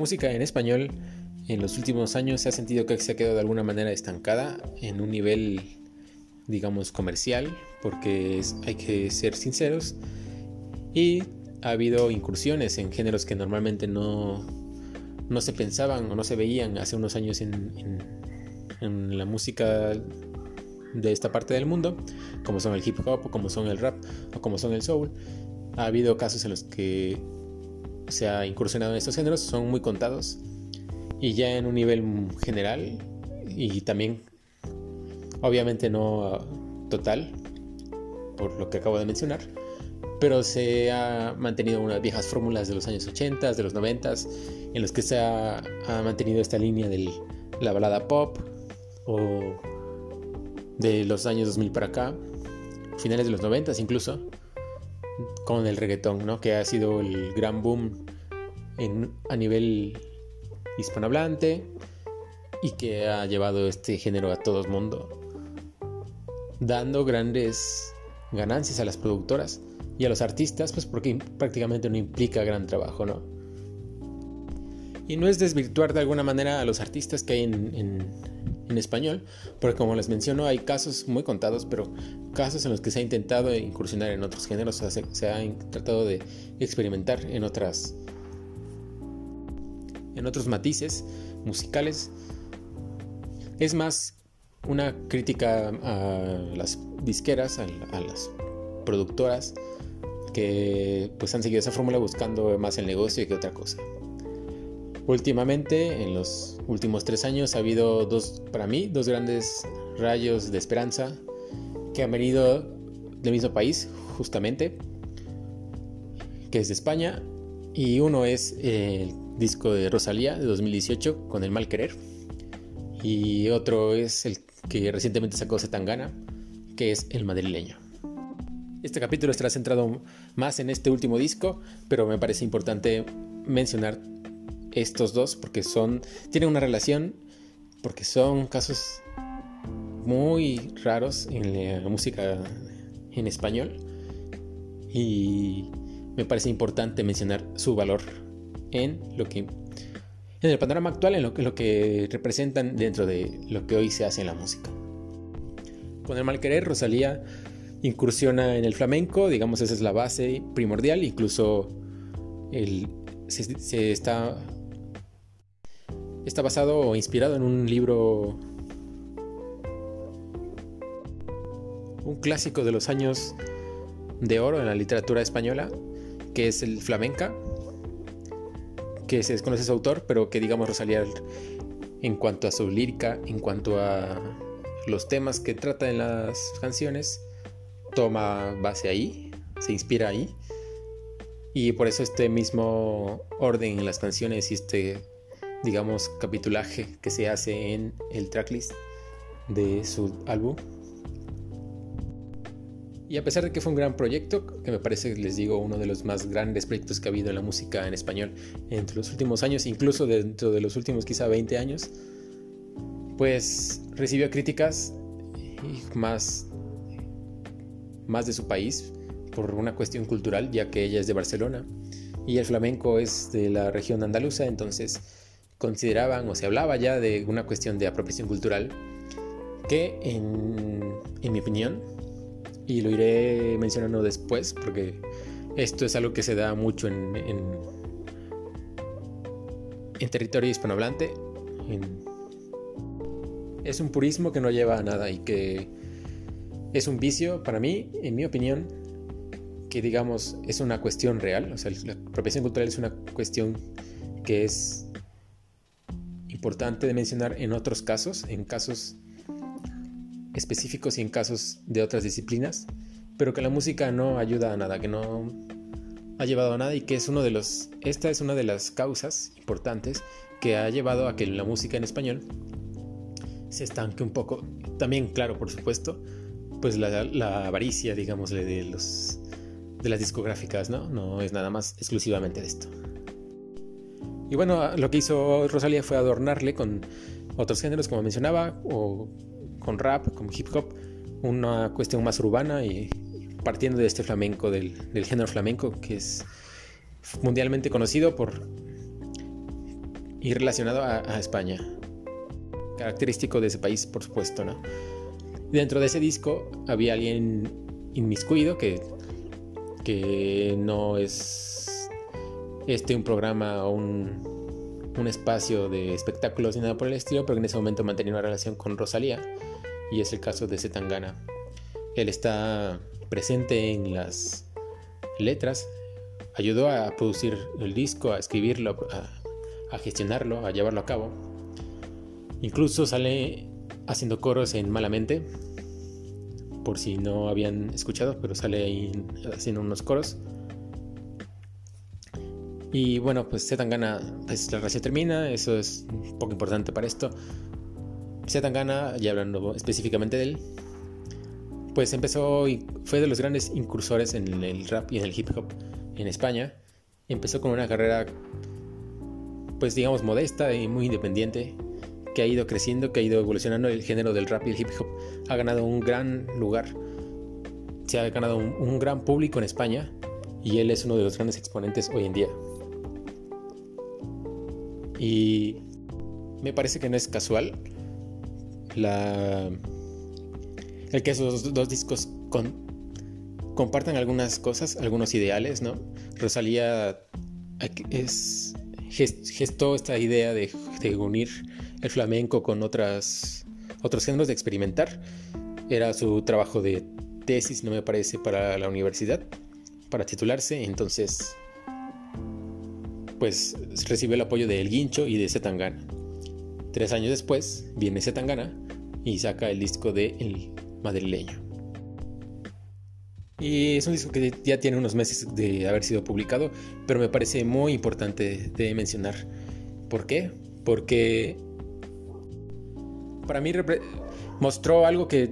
música en español en los últimos años se ha sentido que se ha quedado de alguna manera estancada en un nivel, digamos, comercial, porque hay que ser sinceros, y ha habido incursiones en géneros que normalmente no, no se pensaban o no se veían hace unos años en, en la música de esta parte del mundo, como son el hip hop, o como son el rap, o como son el soul. Ha habido casos en los que se ha incursionado en estos géneros, son muy contados. Y ya en un nivel general, y también, obviamente no total, por lo que acabo de mencionar, pero se ha mantenido unas viejas fórmulas de los años 80, de los 90, en los que se ha, ha mantenido esta línea de la balada pop o de los años 2000 para acá, finales de los 90 incluso, con el reggaetón, ¿no? que ha sido el gran boom a nivel hispanohablante y que ha llevado este género a todo el mundo, dando grandes ganancias a las productoras y a los artistas, pues porque prácticamente no implica gran trabajo, ¿no? Y no es desvirtuar de alguna manera a los artistas que hay en español, porque como les menciono hay casos muy contados, pero casos en los que se ha intentado incursionar en otros géneros, se, ha tratado de experimentar en otras en otros matices musicales. Es más una crítica a las disqueras, a, a las productoras que pues han seguido esa fórmula buscando más el negocio que otra cosa. Últimamente, en los últimos tres años, ha habido dos, para mí, dos grandes rayos de esperanza que han venido del mismo país, justamente, que es de España, y uno es el disco de Rosalía de 2018 con El Mal Querer, y otro es el que recientemente sacó Zetangana, que es El Madrileño. Este capítulo estará centrado más en este último disco, pero me parece importante mencionar estos dos porque son tienen una relación porque son casos muy raros en la música en español y me parece importante mencionar su valor en lo que en el panorama actual en lo, en lo que representan dentro de lo que hoy se hace en la música. Con el mal querer Rosalía incursiona en el flamenco, digamos esa es la base primordial, incluso el, se está Está basado o inspirado en un libro, un clásico de los años de oro en la literatura española, que es el flamenca, que se desconoce su autor, pero que digamos Rosalía en cuanto a su lírica, en cuanto a los temas que trata en las canciones, toma base ahí, se inspira ahí. Y por eso este mismo orden en las canciones y este digamos, capitulaje que se hace en el tracklist de su álbum. Y a pesar de que fue un gran proyecto, que me parece, les digo, uno de los más grandes proyectos que ha habido en la música en español entre los últimos años, incluso dentro de los últimos quizá 20 años, pues recibió críticas más, más de su país por una cuestión cultural, ya que ella es de Barcelona y el flamenco es de la región andaluza, entonces consideraban o se hablaba ya de una cuestión de apropiación cultural que en, mi opinión, y lo iré mencionando después porque esto es algo que se da mucho en, en, territorio hispanohablante, es un purismo que no lleva a nada y que es un vicio para mí, en mi opinión, que digamos es una cuestión real, o sea, la apropiación cultural es una cuestión que es importante de mencionar en otros casos, en casos específicos y en casos de otras disciplinas, pero que la música no ayuda a nada, que no ha llevado a nada y que es uno de los esta es una de las causas importantes que ha llevado a que la música en español se estanque un poco. También, claro, por supuesto, pues la, la avaricia, digamos, de los de las discográficas, ¿no? No es nada más exclusivamente de esto. Y bueno, lo que hizo Rosalía fue adornarle con otros géneros, como mencionaba, o con rap, con hip hop, una cuestión más urbana y partiendo de este flamenco, del, género flamenco, que es mundialmente conocido por y relacionado a, España. Característico de ese país, por supuesto, ¿no? Dentro de ese disco había alguien inmiscuido que, que no es este un programa o un, un espacio de espectáculos ni nada por el estilo, pero en ese momento mantenía una relación con Rosalía y es el caso de Zetangana. Él está presente en las letras, ayudó a producir el disco, a escribirlo, a, gestionarlo, a llevarlo a cabo. Incluso sale haciendo coros en Malamente, por si no habían escuchado, pero sale ahí haciendo unos coros. Y bueno, pues Zetangana, pues la relación termina, eso es un poco importante para esto. Zetangana, ya hablando específicamente de él, pues empezó y fue de los grandes incursores en el rap y en el hip hop en España. Empezó con una carrera, pues digamos, modesta y muy independiente, que ha ido creciendo, que ha ido evolucionando. El género del rap y el hip hop ha ganado un gran lugar, se ha ganado un, gran público en España y él es uno de los grandes exponentes hoy en día. Y me parece que no es casual la, el que esos dos discos compartan algunas cosas, algunos ideales, ¿no? Rosalía es, gestó esta idea de, unir el flamenco con otras, otros géneros, de experimentar. Era su trabajo de tesis, no me parece, para la universidad, para titularse. Entonces, pues recibió el apoyo de El Guincho y de Zetangana. Tres años después viene Zetangana y saca el disco de El Madrileño. Y es un disco que ya tiene unos meses de haber sido publicado, pero me parece muy importante de mencionar. ¿Por qué? Porque para mí mostró algo que,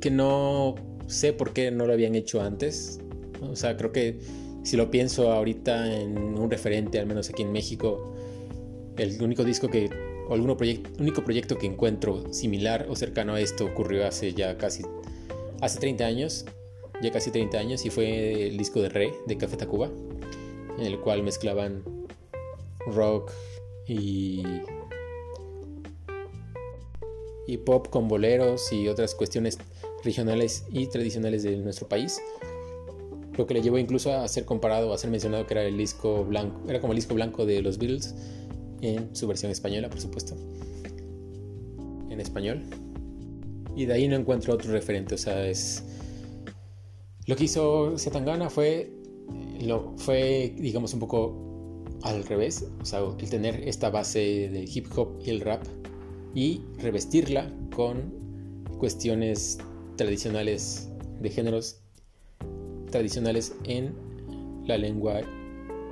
que no sé por qué no lo habían hecho antes. O sea, creo que si lo pienso ahorita en un referente, al menos aquí en México, el único disco que, o el único proyecto que encuentro similar o cercano a esto ocurrió hace ya casi, hace 30 años ya casi 30 años y fue el disco de Re de Café Tacuba, en el cual mezclaban rock y, y pop con boleros y otras cuestiones regionales y tradicionales de nuestro país. Lo que le llevó incluso a ser comparado, a ser mencionado que era el disco blanco, era como el disco blanco de los Beatles en su versión española, por supuesto. En español. Y de ahí no encuentro otro referente, o sea, es lo que hizo Zetangana fue, lo, fue, digamos, un poco al revés, o sea, el tener esta base del hip hop y el rap y revestirla con cuestiones tradicionales de géneros tradicionales en la lengua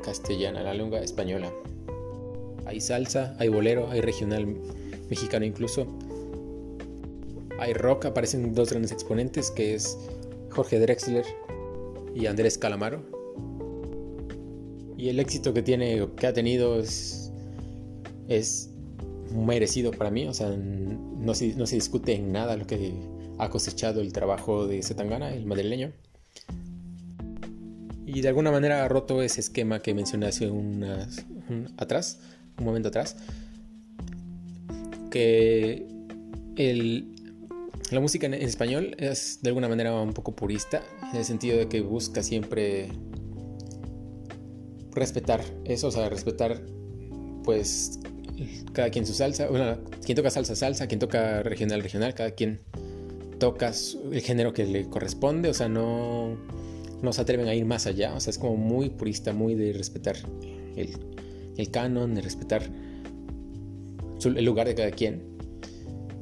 castellana, la lengua española. Hay salsa, hay bolero, hay regional mexicano incluso. Hay rock, aparecen dos grandes exponentes que es Jorge Drexler y Andrés Calamaro. Y el éxito que tiene, que ha tenido es, merecido para mí. O sea, no se, no se discute en nada lo que ha cosechado el trabajo de Zetangana, el madrileño. Y de alguna manera ha roto ese esquema que mencioné hace unas, atrás, un momento atrás, que el, la música en, español es de alguna manera un poco purista, en el sentido de que busca siempre respetar eso, o sea, respetar pues cada quien su salsa, bueno, quien toca salsa, salsa, quien toca regional, regional, cada quien toca el género que le corresponde, o sea, no, no se atreven a ir más allá, o sea, es como muy purista, muy de respetar el, canon, de respetar el lugar de cada quien.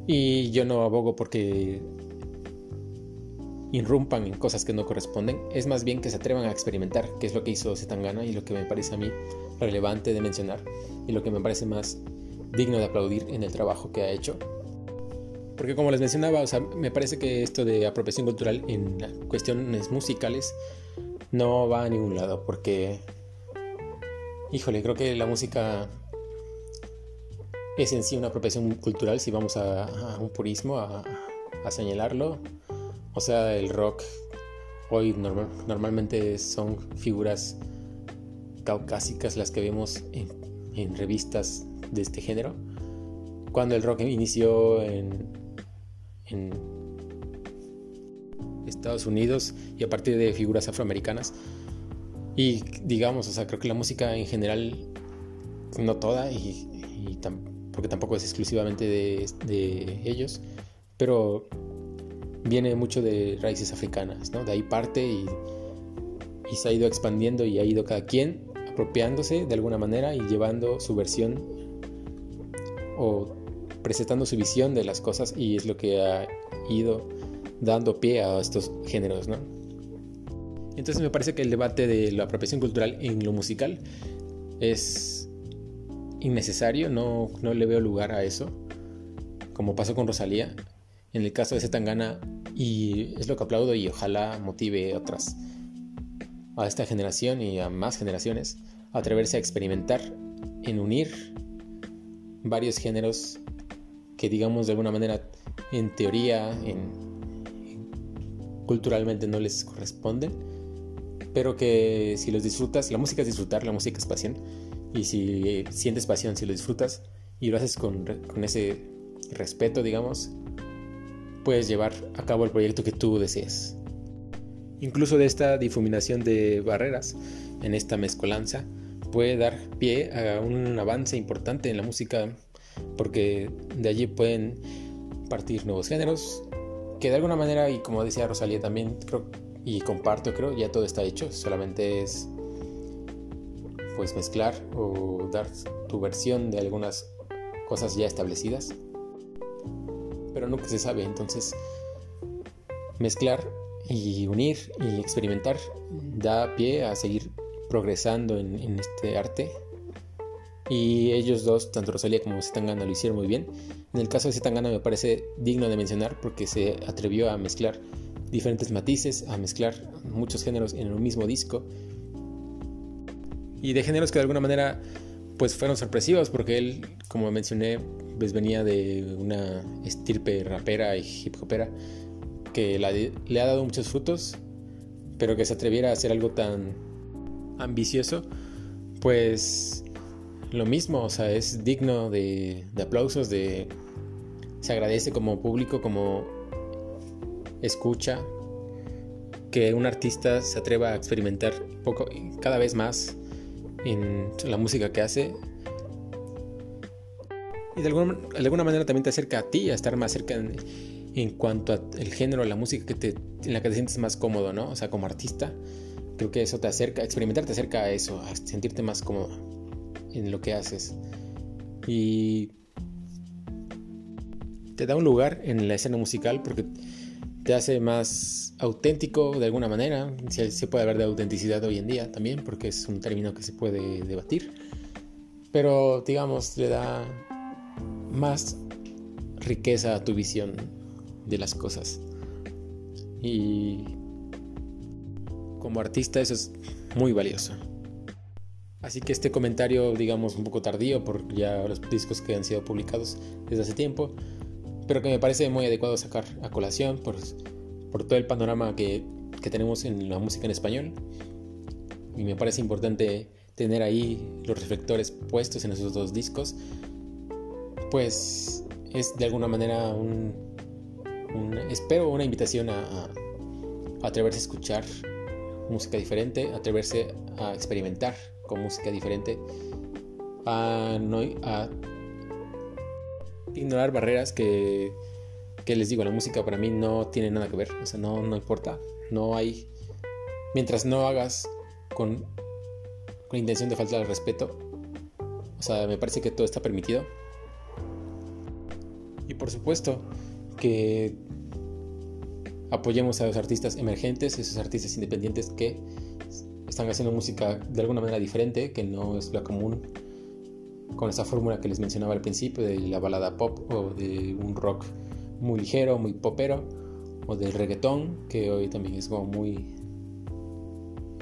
Y yo no abogo porque irrumpan en cosas que no corresponden, es más bien que se atrevan a experimentar, que es lo que hizo Zetangana y lo que me parece a mí relevante de mencionar y lo que me parece más digno de aplaudir en el trabajo que ha hecho. Porque como les mencionaba, o sea, me parece que esto de apropiación cultural en cuestiones musicales no va a ningún lado, porque, híjole, creo que la música es en sí una apropiación cultural si vamos a, un purismo, a, señalarlo. O sea, el rock hoy normalmente son figuras caucásicas las que vemos en, en revistas de este género, cuando el rock inició en, en Estados Unidos y a partir de figuras afroamericanas. Y digamos, o sea, creo que la música en general, no toda, y, porque tampoco es exclusivamente de, de, ellos, pero viene mucho de raíces africanas, ¿no? De ahí parte y, y se ha ido expandiendo y ha ido cada quien apropiándose de alguna manera y llevando su versión o presentando su visión de las cosas y es lo que ha ido dando pie a estos géneros, ¿no? Entonces me parece que el debate de la apropiación cultural en lo musical es innecesario, no, no le veo lugar a eso, como pasó con Rosalía, en el caso de Zetangana, y es lo que aplaudo y ojalá motive otras a esta generación y a más generaciones a atreverse a experimentar en unir varios géneros que digamos de alguna manera en teoría en, culturalmente no les corresponden pero que si los disfrutas la música es disfrutar la música es pasión y si sientes pasión si lo disfrutas y lo haces con, con ese respeto digamos puedes llevar a cabo el proyecto que tú desees. Incluso de esta difuminación de barreras en esta mezcolanza puede dar pie a un avance importante en la música porque de allí pueden partir nuevos géneros que de alguna manera y como decía Rosalía también y comparto creo ya todo está hecho solamente es pues mezclar o dar tu versión de algunas cosas ya establecidas pero nunca se sabe entonces mezclar y unir y experimentar da pie a seguir progresando en, este arte. Y ellos dos, tanto Rosalía como Zetangana, lo hicieron muy bien. En el caso de Zetangana me parece digno de mencionar porque se atrevió a mezclar diferentes matices, a mezclar muchos géneros en un mismo disco. Y de géneros que de alguna manera pues fueron sorpresivos porque él, como mencioné, pues venía de una estirpe rapera y hip hopera que le ha dado muchos frutos, pero que se atreviera a hacer algo tan ambicioso, pues lo mismo, o sea, es digno de, aplausos, de se agradece como público, como escucha, que un artista se atreva a experimentar poco, cada vez más en la música que hace. Y de alguna, de alguna manera también te acerca a ti, a estar más cerca en, en cuanto al género, la música que te, en la que te sientes más cómodo, ¿no? O sea, como artista, creo que eso te acerca, experimentar te acerca a eso, a sentirte más cómodo en lo que haces. Y te da un lugar en la escena musical porque te hace más auténtico de alguna manera. Se, se puede hablar de autenticidad hoy en día también porque es un término que se puede debatir. Pero digamos, le da más riqueza a tu visión de las cosas. Y como artista eso es muy valioso. Así que este comentario, digamos, un poco tardío por ya los discos que han sido publicados desde hace tiempo, pero que me parece muy adecuado sacar a colación por, todo el panorama que tenemos en la música en español. Y me parece importante tener ahí los reflectores puestos en esos dos discos, pues es de alguna manera un, espero una invitación a, atreverse a escuchar música diferente, atreverse a experimentar con música diferente, a, no, a ignorar barreras que, que, les digo, la música para mí no tiene nada que ver, o sea, no, no importa, no hay, mientras no hagas con, con intención de faltar al respeto, o sea, me parece que todo está permitido. Y por supuesto, que apoyemos a los artistas emergentes, esos artistas independientes que están haciendo música de alguna manera diferente, que no es la común, con esa fórmula que les mencionaba al principio de la balada pop o de un rock muy ligero, muy popero, o del reggaetón, que hoy también es como muy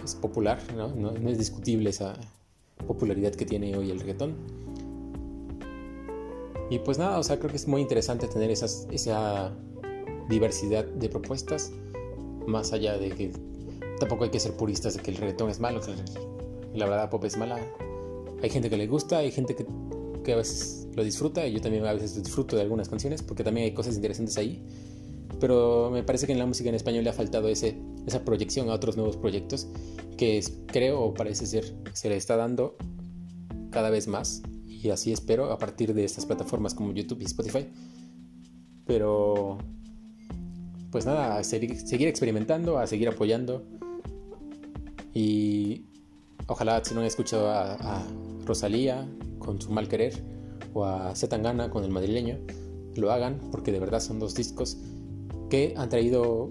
es popular, ¿no? Es discutible esa popularidad que tiene hoy el reggaetón. Y pues nada, o sea, creo que es muy interesante tener esas, esa diversidad de propuestas, más allá de que tampoco hay que ser puristas de que el reggaetón es malo, que la verdad pop es mala. hay gente que le gusta, hay gente que, que a veces lo disfruta y yo también a veces disfruto de algunas canciones porque también hay cosas interesantes ahí. Pero me parece que en la música en español le ha faltado ese, esa proyección a otros nuevos proyectos que creo o parece ser se le está dando cada vez más y así espero a partir de estas plataformas como YouTube y Spotify. Pero pues nada, a seguir experimentando, a seguir apoyando y ojalá si no han escuchado a, Rosalía con su mal querer o a Zetangana con el madrileño, lo hagan porque de verdad son dos discos que han traído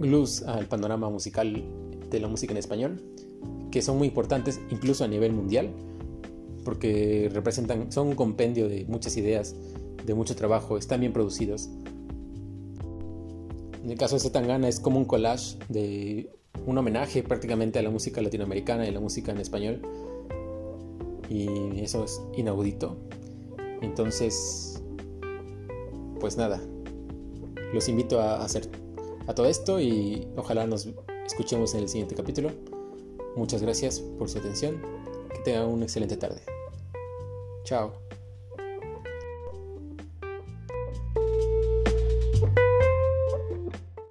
luz al panorama musical de la música en español, que son muy importantes incluso a nivel mundial, porque representan, son un compendio de muchas ideas, de mucho trabajo, están bien producidos. En el caso de Zetangana es como un collage de un homenaje prácticamente a la música latinoamericana y la música en español. Y eso es inaudito. Entonces, pues nada, los invito a hacer a todo esto y ojalá nos escuchemos en el siguiente capítulo. Muchas gracias por su atención. Que tengan una excelente tarde. Chao.